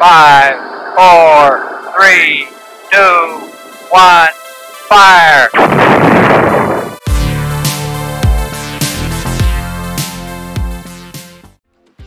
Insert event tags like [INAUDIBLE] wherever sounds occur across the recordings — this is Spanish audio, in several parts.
Five, four, three, two, one, fire!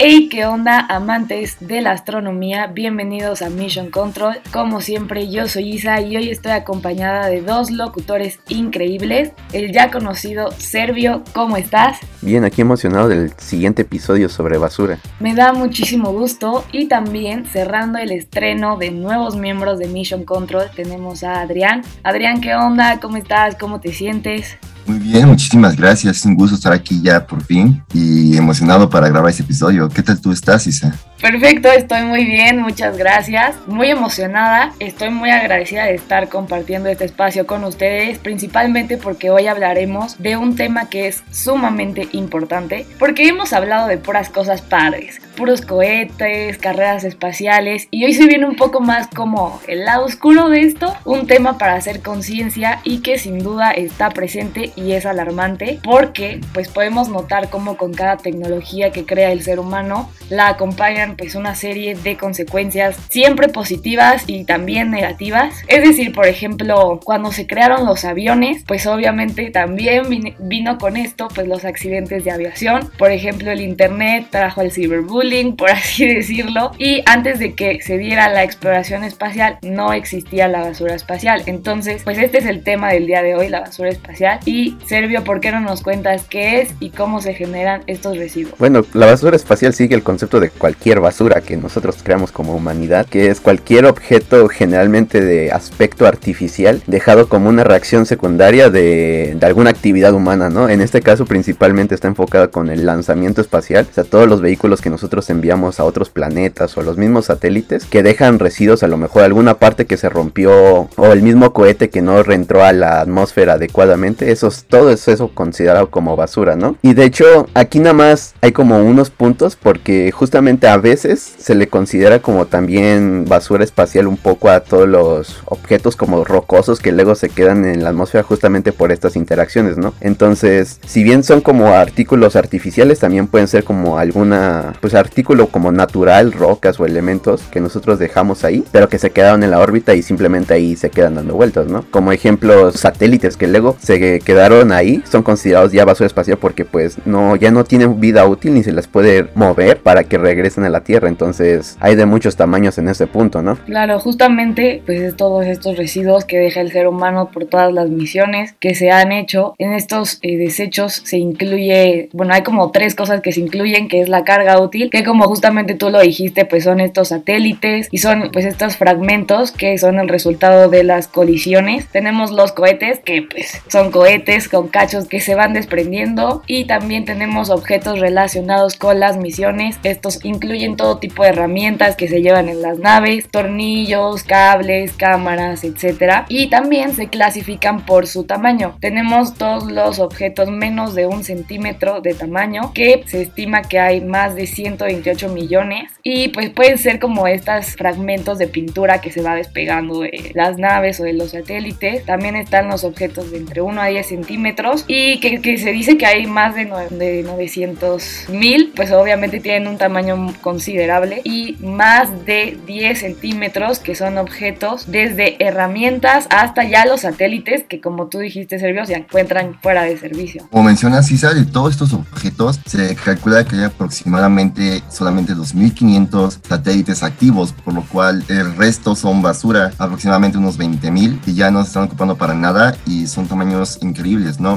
Hey, ¿qué onda amantes de la astronomía? Bienvenidos a Mission Control. Como siempre, yo soy Isa y hoy estoy acompañada de dos locutores increíbles. El ya conocido Servio, ¿cómo estás? Bien, aquí emocionado del siguiente episodio sobre basura. Me da muchísimo gusto y también cerrando el estreno de nuevos miembros de Mission Control tenemos a Adrián. Adrián, ¿qué onda? ¿Cómo estás? ¿Cómo te sientes? Muy bien, muchísimas gracias. Es un gusto estar aquí ya por fin y emocionado para grabar este episodio. ¿Qué tal tú estás, Isa? Perfecto, estoy muy bien, muchas gracias. Muy emocionada, estoy muy agradecida de estar compartiendo este espacio con ustedes, principalmente porque hoy hablaremos de un tema que es sumamente importante, porque hemos hablado de puras cosas padres, puros cohetes, carreras espaciales, y hoy se viene un poco más como el lado oscuro de esto, un tema para hacer conciencia y que sin duda está presente y es alarmante, porque pues podemos notar cómo con cada tecnología que crea el ser humano la acompañan pues una serie de consecuencias siempre positivas y también negativas. Es decir, por ejemplo, cuando se crearon los aviones, pues obviamente también vino con esto pues los accidentes de aviación. Por ejemplo, el internet trajo el cyberbullying, por así [LAUGHS] decirlo, y antes de que se diera la exploración espacial no existía la basura espacial. Entonces, pues este es el tema del día de hoy, la basura espacial. Y Servio, ¿por qué no nos cuentas qué es y cómo se generan estos residuos? Bueno, la basura espacial sigue el concepto de cualquier basura que nosotros creamos como humanidad, que es cualquier objeto generalmente de aspecto artificial dejado como una reacción secundaria de, alguna actividad humana, ¿no? En este caso principalmente está enfocado con el lanzamiento espacial, o sea, todos los vehículos que nosotros enviamos a otros planetas o los mismos satélites que dejan residuos, a lo mejor alguna parte que se rompió o el mismo cohete que no reentró a la atmósfera adecuadamente, eso es, todo eso, eso considerado como basura, ¿no? Y de hecho aquí nada más hay como unos puntos porque justamente a veces se le considera como también basura espacial un poco a todos los objetos como rocosos que luego se quedan en la atmósfera justamente por estas interacciones, ¿no? Entonces, si bien son como artículos artificiales, también pueden ser como alguna, pues artículo como natural, rocas o elementos que nosotros dejamos ahí, pero que se quedaron en la órbita y simplemente ahí se quedan dando vueltas, ¿no? Como ejemplo, satélites que luego se ahí, son considerados ya basura espacial porque pues no, ya no tienen vida útil ni se les puede mover para que regresen a la Tierra. Entonces hay de muchos tamaños en ese punto, ¿no? Claro, justamente pues es todos estos residuos que deja el ser humano por todas las misiones que se han hecho. En estos eh, desechos se incluye, bueno, hay como tres cosas que se incluyen, que es la carga útil, que como justamente tú lo dijiste, pues son estos satélites y son pues estos fragmentos que son el resultado de las colisiones. Tenemos los cohetes, que pues son cohetes con cachos que se van desprendiendo y también tenemos objetos relacionados con las misiones. Estos incluyen todo tipo de herramientas que se llevan en las naves, tornillos, cables, cámaras, etc. Y también se clasifican por su tamaño. Tenemos todos los objetos menos de un centímetro de tamaño, que se estima que hay más de 128 millones. Y pues pueden ser como estos fragmentos de pintura que se va despegando de las naves o de los satélites. También están los objetos de entre 1 a 10 centímetros y que, se dice que hay más de, de 900 mil, pues obviamente tienen un tamaño considerable y más de 10 centímetros que son objetos desde herramientas hasta ya los satélites que como tú dijiste Servio se encuentran fuera de servicio. Como mencionas Cisa, de todos estos objetos se calcula que hay aproximadamente solamente 2.500 satélites activos, por lo cual el resto son basura, aproximadamente unos 20.000 y ya no se están ocupando para nada y son tamaños increíbles,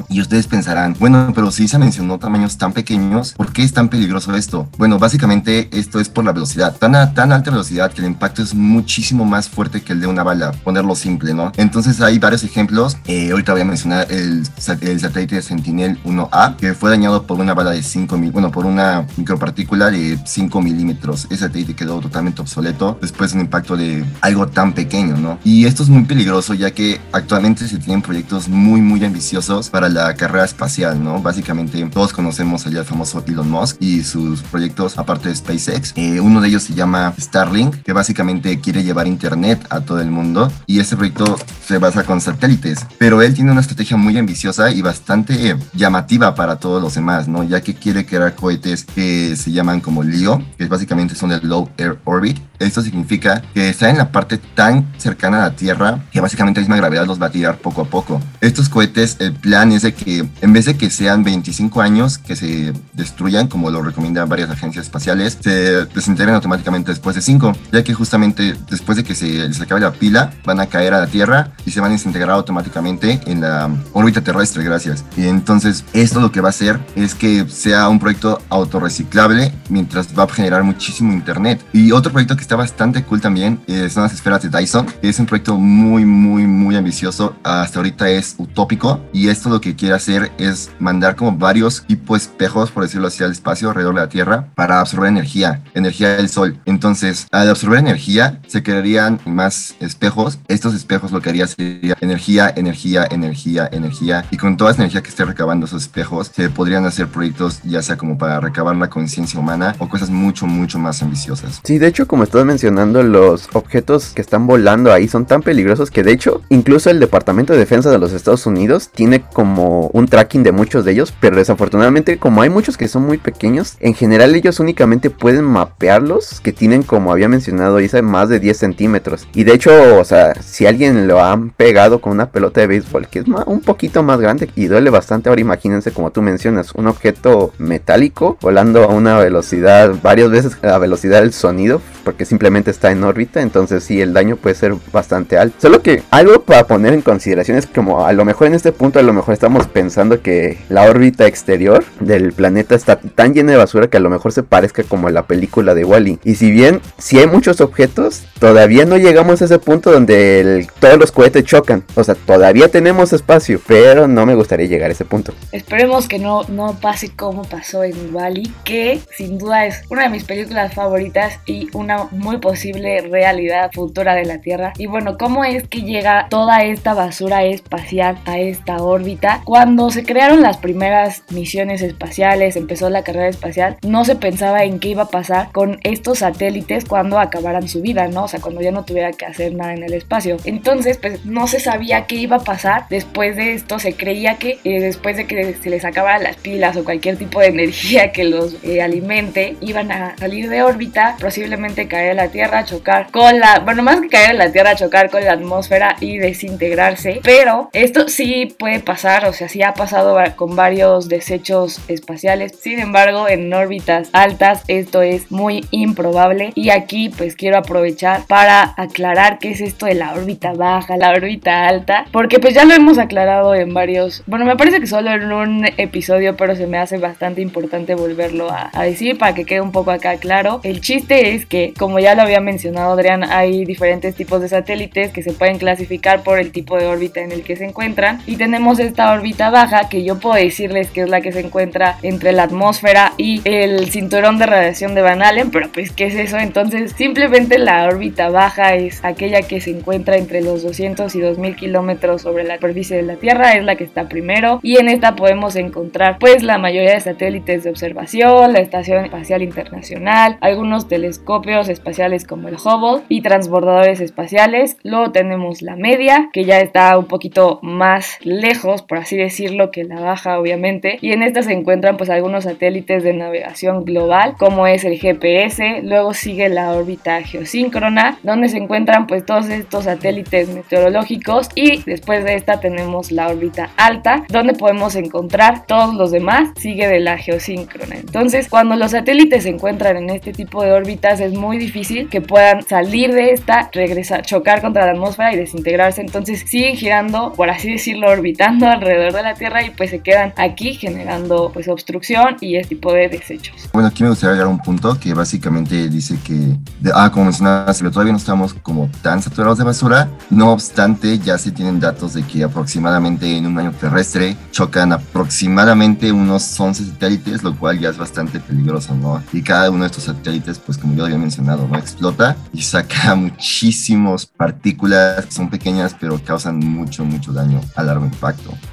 Y ustedes pensarán, bueno, pero si se mencionó tamaños tan pequeños, ¿por qué es tan peligroso esto? Bueno, básicamente esto es por la velocidad. Tan, a, tan alta velocidad que el impacto es muchísimo más fuerte que el de una bala, ponerlo simple, ¿no? Entonces hay varios ejemplos. Eh, ahorita voy a mencionar el, el satélite Sentinel 1A, que fue dañado por una bala de 5 mil, bueno, por una micropartícula de 5 milímetros. Ese satélite quedó totalmente obsoleto después de un impacto de algo tan pequeño, ¿no? Y esto es muy peligroso ya que actualmente se tienen proyectos muy, muy ambiciosos para la carrera espacial, ¿no? Básicamente todos conocemos al famoso Elon Musk y sus proyectos, aparte de SpaceX eh, uno de ellos se llama Starlink, que básicamente quiere llevar internet a todo el mundo y este proyecto se basa con satélites, pero él tiene una estrategia muy ambiciosa y bastante llamativa para todos los demás, ¿no? Ya que quiere crear cohetes que se llaman como LEO, que básicamente son el Low Earth Orbit, Esto significa que está en la parte tan cercana a la Tierra que básicamente la misma gravedad los va a tirar poco a poco. Estos cohetes, el plan es de que en vez de que sean 25 años que se destruyan, como lo recomiendan varias agencias espaciales, se desintegren automáticamente después de 5, ya que justamente después de que se les acabe la pila, van a caer a la Tierra y se van a desintegrar automáticamente en la órbita terrestre, gracias. Y entonces esto lo que va a hacer es que sea un proyecto autorreciclable mientras va a generar muchísimo internet. Y otro proyecto que está bastante cool también eh, son las esferas de Dyson, es un proyecto muy, muy, muy ambicioso. Hasta ahorita es utópico y esto lo que quiere hacer es mandar como varios tipo espejos, por decirlo así, al espacio alrededor de la Tierra para absorber energía, energía del Sol. Entonces, al absorber energía, se crearían más espejos. Estos espejos lo que haría sería energía, energía, energía, energía. Y con toda esa energía que esté recabando esos espejos, se podrían hacer proyectos ya sea como para recabar la conciencia humana o cosas mucho, mucho más ambiciosas. Sí, de hecho, como estás mencionando, los objetos que están volando ahí son tan peligrosos que de hecho, incluso el Departamento de Defensa de los Estados Unidos tiene como un tracking de muchos de ellos, pero desafortunadamente como hay muchos que son muy pequeños, en general ellos únicamente pueden mapearlos que tienen como había mencionado Isa más de 10 centímetros. Y de hecho, o sea, si alguien lo han pegado con una pelota de béisbol que es un poquito más grande y duele bastante, ahora imagínense como tú mencionas, un objeto metálico volando a una velocidad varias veces la velocidad del sonido porque simplemente está en órbita, entonces sí, el daño puede ser bastante alto. Solo que algo para poner en consideración es como a lo mejor en este punto a lo mejor estamos pensando que la órbita exterior del planeta está tan llena de basura que a lo mejor se parezca como la película de Wally. Y si bien si hay muchos objetos, todavía no llegamos a ese punto donde todos los cohetes chocan. O sea, todavía tenemos espacio, pero no me gustaría llegar a ese punto. Esperemos que no, no pase como pasó en Wally, que sin duda es una de mis películas favoritas y una muy posible realidad futura de la Tierra. Y bueno, ¿cómo es que llega toda esta basura espacial a esta órbita? Cuando se crearon las primeras misiones espaciales, empezó la carrera espacial, no se pensaba en qué iba a pasar con estos satélites cuando acabaran su vida, ¿no? O sea, cuando ya no tuviera que hacer nada en el espacio. Entonces, pues no se sabía qué iba a pasar después de esto. Se creía que eh, después de que se les acabaran las pilas o cualquier tipo de [LAUGHS] energía que los eh, alimente, iban a salir de órbita, posiblemente caer a la Tierra, chocar con la, bueno, más que caer a la Tierra, chocar con la atmósfera y desintegrarse. Pero esto sí puede pasar, o sea, sí ha pasado con varios desechos espaciales. Sin embargo, en órbitas altas esto es muy improbable. Y aquí pues quiero aprovechar para aclarar qué es esto de la órbita baja, la órbita alta, porque pues ya lo hemos aclarado en varios, bueno, me parece que solo en un episodio, pero se me hace bastante importante volverlo a, a decir para que quede un poco acá claro. El chiste es que, como ya lo había mencionado Adrián, hay diferentes tipos de satélites que se pueden clasificar por el tipo de órbita en el que se encuentran. Y tenemos esta órbita baja que yo puedo decirles que es la que se encuentra entre la atmósfera y el cinturón de radiación de Van Allen, pero pues ¿qué es eso? Entonces simplemente la órbita baja es aquella que se encuentra entre los 200 y 2000 kilómetros sobre la superficie de la Tierra, es la que está primero y en esta podemos encontrar pues la mayoría de satélites de observación, la Estación Espacial Internacional, algunos telescopios espaciales como el Hubble y transbordadores espaciales. Luego tenemos la media, que ya está un poquito más lejos, por así decirlo, que la baja, obviamente. Y en esta se encuentran pues algunos satélites de navegación global, como es el GPS. Luego sigue la órbita geosíncrona, donde se encuentran pues todos estos satélites meteorológicos. Y después de esta tenemos la órbita alta, donde podemos encontrar todos los demás. Sigue de la geosíncrona. Entonces, cuando los satélites se encuentran en este tipo de órbitas, es muy difícil que puedan salir de esta, regresar, chocar contra la atmósfera y desintegrarse. Entonces siguen girando, por así decirlo, alrededor de la Tierra y pues se quedan aquí generando pues obstrucción y este tipo de desechos. Bueno, aquí me gustaría llegar a un punto que básicamente dice que, ah, como mencionabas, pero todavía no estamos como tan saturados de basura. No obstante, ya se tienen datos de que aproximadamente en un año terrestre chocan aproximadamente unos 11 satélites, lo cual ya es bastante peligroso, ¿no? Y cada uno de estos satélites, pues como yo había mencionado, ¿no? Explota y saca [LAUGHS] muchísimas partículas, son pequeñas pero causan mucho, mucho daño a largo impacto.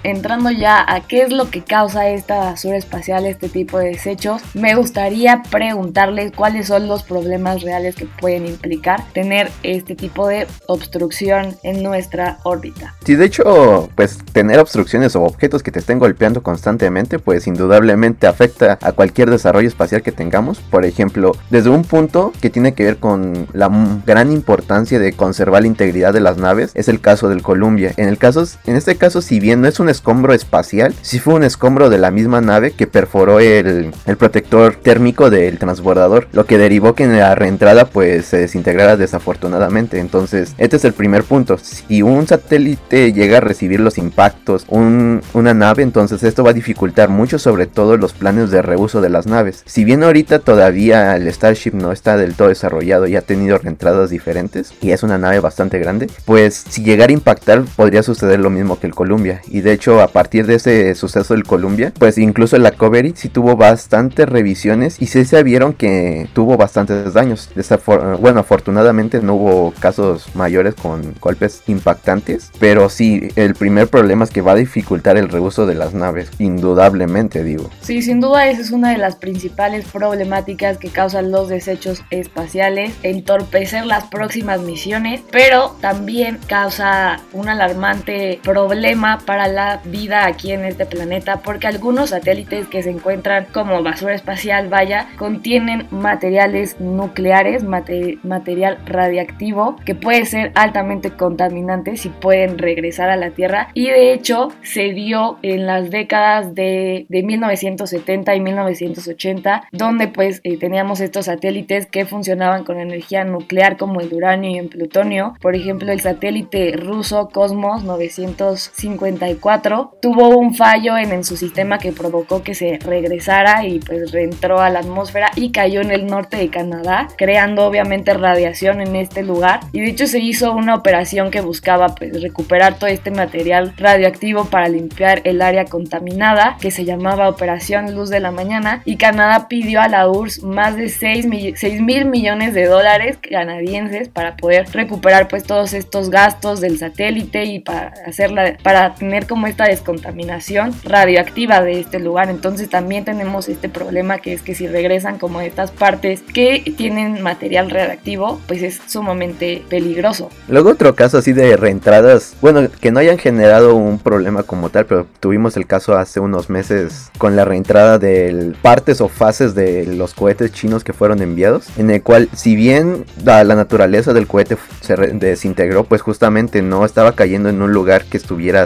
Entrando ya a qué es lo que causa esta basura espacial, este tipo de desechos, me gustaría preguntarles cuáles son los problemas reales que pueden implicar tener este tipo de obstrucción en nuestra órbita. Sí, de hecho, pues tener obstrucciones o objetos que te estén golpeando constantemente, pues indudablemente afecta a cualquier desarrollo espacial que tengamos. Por ejemplo, desde un punto que tiene tiene que ver con la gran importancia de conservar la integridad de las naves es el caso del Columbia. En el caso, en este caso, si bien no es un escombro espacial, sí fue un escombro de la misma nave que perforó el, el protector térmico del transbordador, lo que derivó que en la reentrada pues se desintegrara desafortunadamente. Entonces, este es el primer punto. Si un satélite llega a recibir los impactos, un, una nave, entonces esto va a dificultar mucho sobre todo los planes de reuso de las naves. Si bien ahorita todavía el Starship no está del todo desarrollado y ha tenido reentradas diferentes y es una nave bastante grande, pues si llegara a impactar podría suceder lo mismo que el Columbia. Y de hecho a partir de ese suceso del Columbia, pues incluso la Covery sí tuvo bastantes revisiones y sí se vieron que tuvo bastantes daños. bueno, afortunadamente no hubo casos mayores con golpes impactantes, pero sí el primer problema es que va a dificultar el reuso de las naves, indudablemente digo. Sí, sin duda esa es una de las principales problemáticas que causan los desechos espaciales, entorpecer las próximas misiones, pero también causa un alarmante problema para la vida aquí en este planeta porque algunos satélites que se encuentran como basura espacial, vaya, contienen materiales nucleares, material radiactivo que puede ser altamente contaminante si pueden regresar a la Tierra y de hecho se dio en las décadas de, de 1970 y 1980 donde pues eh, teníamos estos satélites que funcionaban con energía nuclear como el uranio y el plutonio. Por ejemplo, el satélite ruso Cosmos 954 tuvo un fallo en, en su sistema que provocó que se regresara y pues reentró a la atmósfera y cayó en el norte de Canadá, creando obviamente radiación en este lugar. Y de hecho se hizo una operación que buscaba pues recuperar todo este material radioactivo para limpiar el área contaminada que se llamaba Operación Luz de la Mañana y Canadá pidió a la URSS más de 6, mil millones de dólares canadienses para poder recuperar pues todos estos gastos del satélite y para hacerla para tener como esta descontaminación radioactiva de este lugar. Entonces también tenemos este problema que es que si regresan como estas partes que tienen material radioactivo pues es sumamente peligroso. Luego otro caso así de reentradas bueno que no hayan generado un problema como tal pero tuvimos el caso hace unos meses con la reentrada de partes o fases de los cohetes chinos que fueron enviados, en el cual si bien la, naturaleza del cohete se desintegró, pues justamente no estaba cayendo en un lugar que estuviera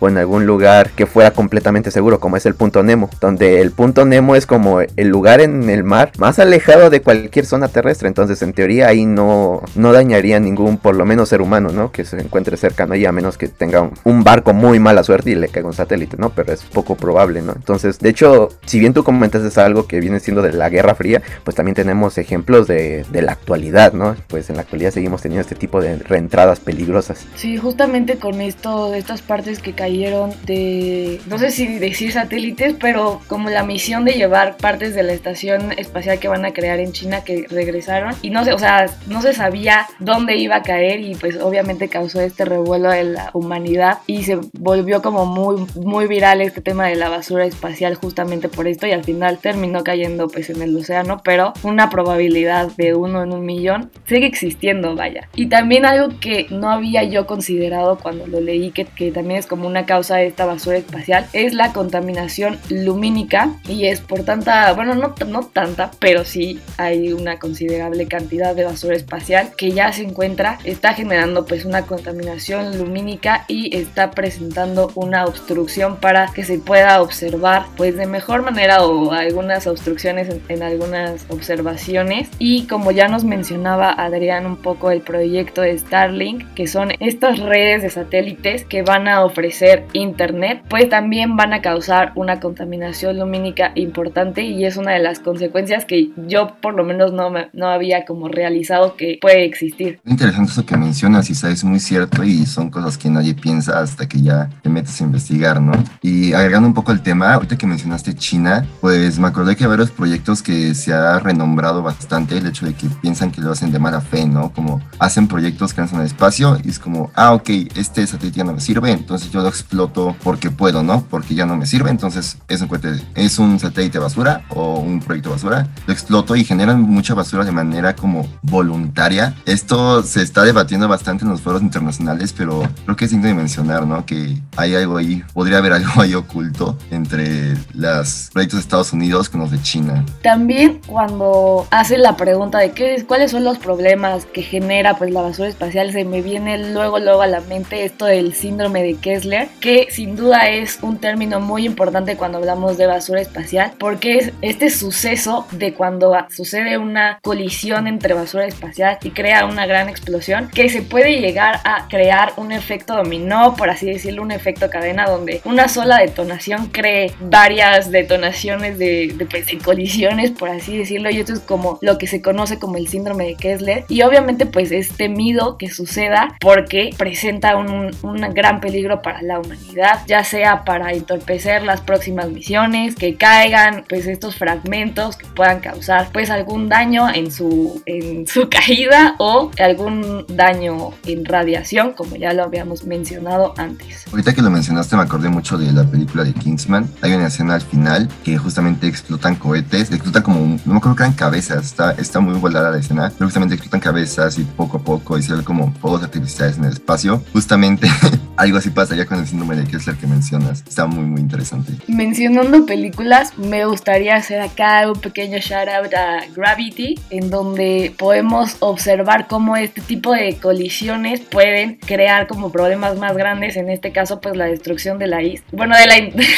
o en algún lugar que fuera completamente seguro, como es el punto Nemo, donde el punto Nemo es como el lugar en el mar más alejado de cualquier zona terrestre, entonces en teoría ahí no, no dañaría ningún, por lo menos ser humano, ¿no? Que se encuentre cercano ahí, a menos que tenga un, barco muy mala suerte y le caiga un satélite, ¿no? Pero es poco probable, ¿no? Entonces, de hecho, si bien tú comentaste algo que viene siendo de la Guerra Fría, pues también tenemos ejemplos de, la actualidad, ¿no? Pues en la actualidad seguimos teniendo este tipo de reentradas peligrosas. Sí, justamente con esto, de estas partes que cayeron de, no sé si decir satélites, pero como la misión de llevar partes de la estación espacial que van a crear en China que regresaron y no sé, o sea, no se sabía dónde iba a caer y pues obviamente causó este revuelo de la humanidad y se volvió como muy, muy viral este tema de la basura espacial justamente por esto y al final terminó cayendo pues en el océano, pero una probabilidad de uno en un millón sigue existiendo, vaya. Y también algo que no había yo considerado cuando lo leí, que, que también es como una causa de esta basura espacial, es la contaminación lumínica y es por tanta, bueno, no, no tanta, pero sí hay una considerable cantidad de basura espacial que ya se encuentra, está generando pues una contaminación lumínica y está presentando una obstrucción para que se pueda observar pues de mejor manera o algunas obstrucciones en, en algunas observaciones. Y como ya nos mencionaba Adrián un poco el proyecto de Starlink que son estas redes de satélites que van a ofrecer internet pues también van a causar una contaminación lumínica importante y es una de las consecuencias que yo por lo menos no, me, no había como realizado que puede existir. Interesante eso que mencionas y sabes muy cierto y son cosas que nadie piensa hasta que ya te metes a investigar, ¿no? Y agregando un poco el tema, ahorita que mencionaste China, pues me acordé que hay varios proyectos que se ha renombrado bastante el hecho de que piensan que lo hacen de mala fe, ¿no? Como hacen proyectos que lanzan al espacio y es como, ah, ok, este satélite ya no me sirve, entonces yo lo exploto porque puedo, ¿no? Porque ya no me sirve, entonces es un, es un satélite basura o un proyecto basura, lo exploto y generan mucha basura de manera como voluntaria. Esto se está debatiendo bastante en los foros internacionales, pero creo que es digno de mencionar, ¿no? Que hay algo ahí, podría haber algo ahí oculto entre los proyectos de Estados Unidos con los de China. También cuando hace la pregunta de qué, cuáles son los problemas que genera pues la basura espacial, se me viene luego luego a la mente esto del síndrome de Kessler, que sin duda es un término muy importante cuando hablamos de basura espacial, porque es este suceso de cuando sucede una colisión entre basura espacial y crea una gran explosión, que se puede llegar a crear un efecto dominó, por así decirlo, un efecto cadena donde una sola detonación cree varias detonaciones de, de, pues, de colisiones, por así decirlo, y esto es como lo que se conoce como el síndrome de Kessler, y obviamente pues es temido que suceda porque presenta un, un gran peligro para la humanidad, ya sea para entorpecer las próximas misiones, que caigan pues estos fragmentos que puedan causar pues algún daño en su, en su [LAUGHS] caída o algún daño en radiación, como ya lo habíamos mencionado antes. Ahorita que lo mencionaste me acordé mucho de la película de Kingsman. Hay una escena al final que justamente explotan cohetes, explotan como, no me acuerdo que eran cabezas, está, está muy volada la escena, pero justamente explotan cabezas y poco a poco y se ven como fuegos artificiales en el espacio. Justamente [LAUGHS] algo así pasaría con el síndrome de Kessler que mencionas. Está muy, muy interesante. Mencionando películas, me gustaría hacer acá un pequeño shout out a Gravity, en donde podemos observar cómo este tipo de colisiones pueden crear como problemas más grandes, en este caso pues la destrucción de la isla, bueno, [LAUGHS] de la,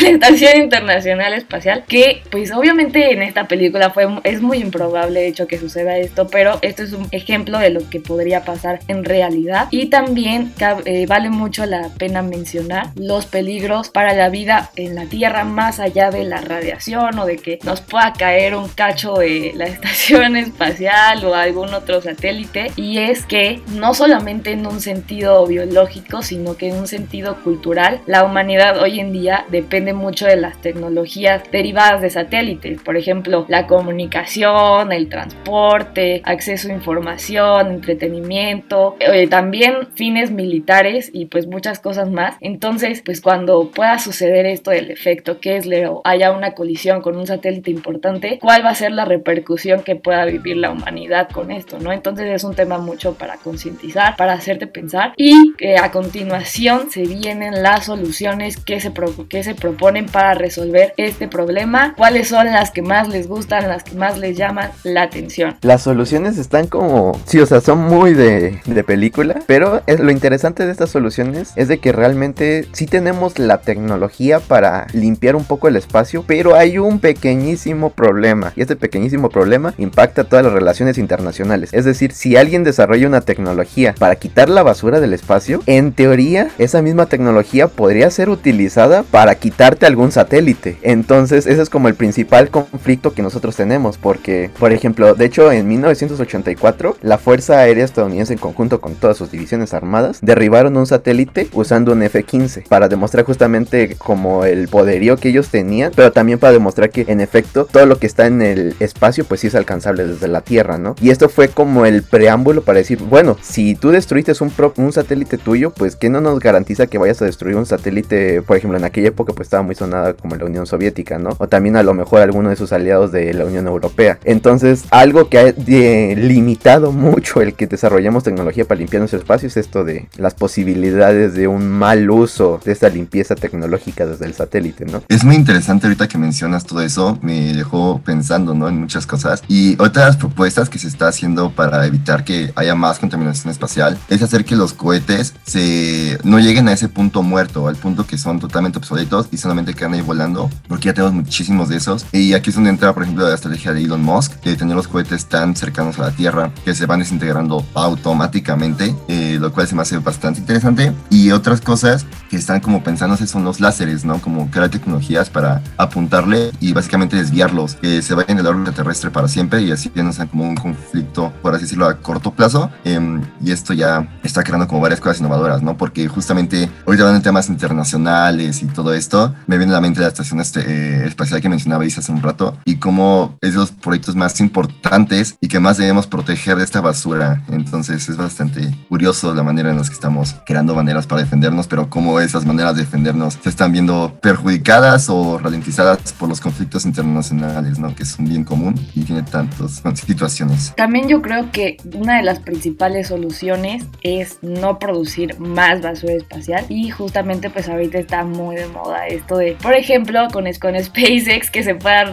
Estación Internacional Espacial, que pues obviamente en esta película fue, es muy improbable de hecho que suceda esto, pero esto es un ejemplo de lo que podría pasar en realidad y también eh, vale mucho la pena mencionar los peligros para la vida en la Tierra más allá de la radiación o de que nos pueda caer un cacho de la [LAUGHS] estación espacial o algún otro satélite. Y es que no solamente en un sentido biológico sino que en un sentido cultural la humanidad hoy en día depende mucho de las tecnologías derivadas de satélites. Por ejemplo la comunicación el transporte acceso a información entretenimiento eh, también fines militares y pues muchas cosas más entonces pues cuando pueda suceder esto del efecto Kessler o haya una colisión con un satélite importante cuál va a ser la repercusión que pueda vivir la humanidad con esto, ¿no? Entonces es un tema mucho para concientizar, para hacerte pensar y que a continuación se vienen las soluciones que se, que se proponen para resolver este problema, cuáles son las que más les gustan, las que más les llaman la atención. Las soluciones están como, sí, o sea, son muy de, de película, pero es, lo interesante de estas soluciones es de que realmente sí tenemos la tecnología para limpiar un poco el espacio, pero hay un pequeñísimo problema y este pequeñísimo problema impacta todas las relaciones internacionales. Es decir, si alguien desarrolla una tecnología para quitar la basura del espacio, en teoría esa misma tecnología podría ser utilizada para quitarte algún satélite. Entonces ese es como el principal conflicto que nosotros tenemos porque, por ejemplo, de hecho en 1984 la Fuerza Aérea Estadounidense en conjunto con todas sus divisiones armadas derribaron un satélite usando un F-15 para demostrar justamente como el poderío que ellos tenían, pero también para demostrar que en efecto todo lo que está en el espacio pues sí es alcanzable desde la Tierra, ¿no? Y esto fue como el preámbulo para decir, bueno, si tú destruiste un, un satélite tuyo, pues que no nos garantiza que vayas a destruir un satélite, por ejemplo, en aquella época pues estaba muy sonada como la Unión Soviética, ¿no? O también a lo mejor alguno de sus aliados de la Unión Europea. Entonces, algo que ha limitado mucho el que desarrollemos tecnología para limpiar nuestro espacio es esto de las posibilidades de un mal uso de esta limpieza tecnológica desde el satélite, ¿no? Es muy interesante ahorita que mencionas todo eso, me dejó pensando, ¿no? En muchas cosas. Y otras propuestas que se está haciendo para evitar que haya más contaminación espacial es hacer que los cohetes se no lleguen a ese punto muerto, al punto que son totalmente obsoletos y solamente quedan ahí volando, porque ya tenemos muchísimos de esos. Y aquí es donde entra, por ejemplo, la estrategia de Elon Musk, de tener los cohetes tan cercanos a la Tierra que se van desintegrando automáticamente, eh, lo cual se me hace bastante interesante. Y otras cosas que están como pensándose son los láseres, ¿no? Como crear tecnologías para apuntarle y básicamente desviarlos, que se vayan de la órbita terrestre para siempre y así ya no sean como un conflicto, por así decirlo, a corto plazo. Em, y esto ya está creando como varias cosas innovadoras, ¿no? Porque justamente ahorita hablando de temas internacionales y todo esto, me viene a la mente la estación este, eh, espacial que mencionaba hace un rato y cómo es de los proyectos más importantes y que más debemos proteger de esta basura Entonces es bastante curioso la manera en la que estamos creando maneras para defendernos, pero cómo esas maneras de defendernos se están viendo perjudicadas o ralentizadas por los conflictos internacionales, ¿no? Que es un bien común y tiene tantas situaciones. También yo creo que una de las principales soluciones es no producir más basura espacial y justamente pues ahorita está muy de moda esto de, por ejemplo, con, con SpaceX que se pueda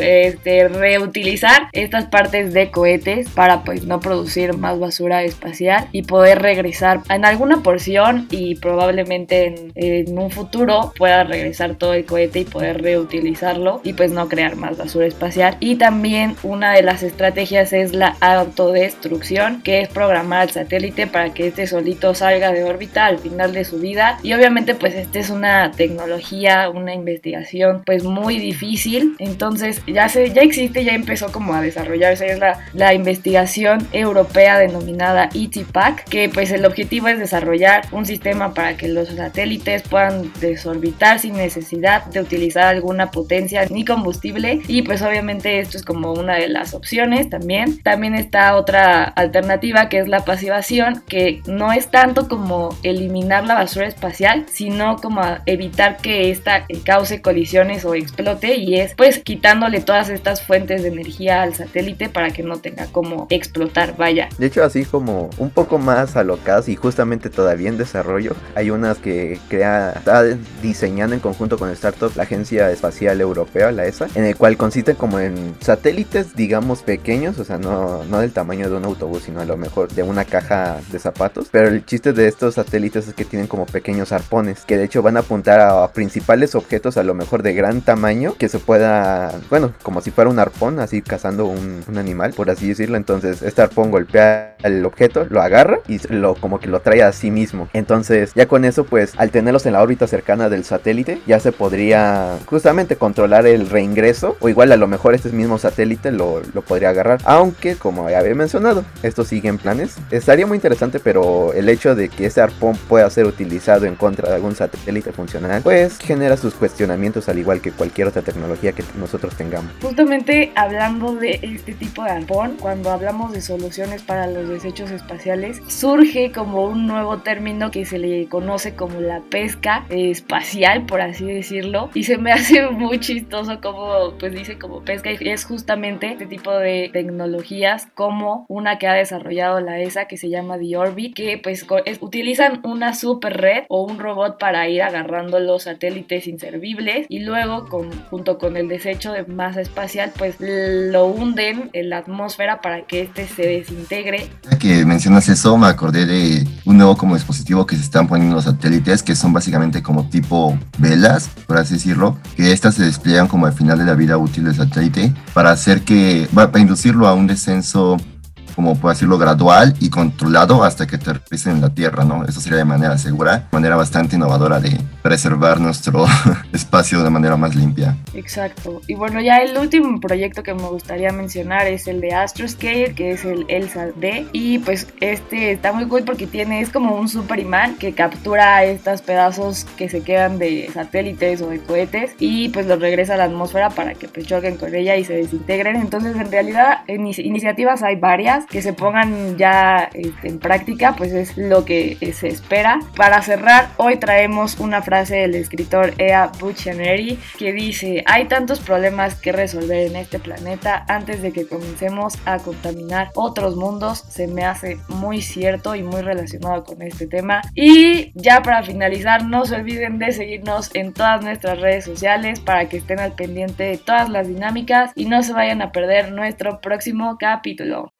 este, reutilizar estas partes de cohetes para pues no producir más basura espacial y poder regresar en alguna porción y probablemente en, en un futuro pueda regresar todo el cohete y poder reutilizarlo y pues no crear más basura espacial. Y también una de las estrategias es la autodestrucción que es programar al satélite para que este solito salga de órbita al final de su vida. Y obviamente pues esta es una tecnología una investigación pues muy difícil. Entonces ya se ya existe ya empezó como a desarrollarse. Es la, la investigación europea denominada ETPAC que pues el objetivo es desarrollar un sistema para que los satélites puedan desorbitar sin necesidad de utilizar alguna potencia ni combustible. Y pues obviamente esto es como una de las opciones también. También está otra alternativa que es la pasivación que no es tanto como eliminar la basura espacial sino como evitar que esta cause colisiones o explote y es pues quitándole todas estas fuentes de energía al satélite para que no tenga como explotar vaya. De hecho así como un poco más alocadas y justamente todavía en desarrollo hay unas que crea está diseñando en conjunto con startup la agencia espacial europea la ESA en el cual consiste como en satélites digamos pequeños o sea no, no del tamaño de un autobús sino a lo mejor de una caja de zapatos. Pero el chiste de estos satélites es que tienen como pequeños arpones que de hecho van a apuntar a principales objetos a lo mejor de gran tamaño que se pueda bueno como si fuera un arpón así cazando un, un animal por así decirlo. Entonces este arpón golpea al objeto lo agarra y lo como que lo trae a sí mismo. Entonces ya con eso pues al tenerlos en la órbita cercana del satélite ya se podría justamente controlar el reingreso o igual a lo mejor este mismo satélite lo, lo podría agarrar. Aunque como ya había mencionado esto sigue en planes. Estaría muy interesante pero el hecho de que ese arpón pueda ser utilizado en contra de algún satélite funcional pues genera sus cuestionamientos al igual que cualquier otra tecnología que nosotros tengamos. Justamente hablando de este tipo de arpón cuando hablamos de soluciones para los desechos espaciales surge como un nuevo término que se le conoce como la pesca espacial por así decirlo y se me [LAUGHS] hace muy chistoso como pues dice como pesca y es justamente este tipo de tecnologías como una que ha desarrollado la ESA que se llama The Orbit que pues utilizan una super red o un robot para ir agarrando los satélites inservibles y luego con, junto con el desecho de masa espacial pues lo hunden en la atmósfera para que este se desintegre. Que mencionas eso me acordé de un nuevo como dispositivo que se están poniendo los satélites que son básicamente como tipo velas por así decirlo que estas se despliegan como al final de la vida útil del satélite para hacer que, para inducirlo a un descenso como puedo decirlo, gradual y controlado hasta que aterrice en la Tierra, ¿no? Eso sería de manera segura, manera bastante innovadora de preservar nuestro [LAUGHS] espacio de manera más limpia. Exacto. Y bueno, ya el último proyecto que me gustaría mencionar es el de Astroscale, que es el ELSA-D. Y pues este está muy cool porque tiene, es como un super imán que captura estos pedazos que se quedan de satélites o de cohetes y pues los regresa a la atmósfera para que pues choquen con ella y se desintegren. Entonces en realidad en iniciativas hay varias que se pongan ya este, en práctica, pues es lo que se espera. Para cerrar, hoy traemos una frase del escritor Ea Buchaneri que dice, hay tantos problemas que resolver en este planeta antes de que comencemos a contaminar otros mundos, se me hace muy cierto y muy relacionado con este tema. Y ya para finalizar, no se olviden de seguirnos en todas nuestras redes sociales para que estén al pendiente de todas las dinámicas y no se vayan a perder nuestro próximo capítulo.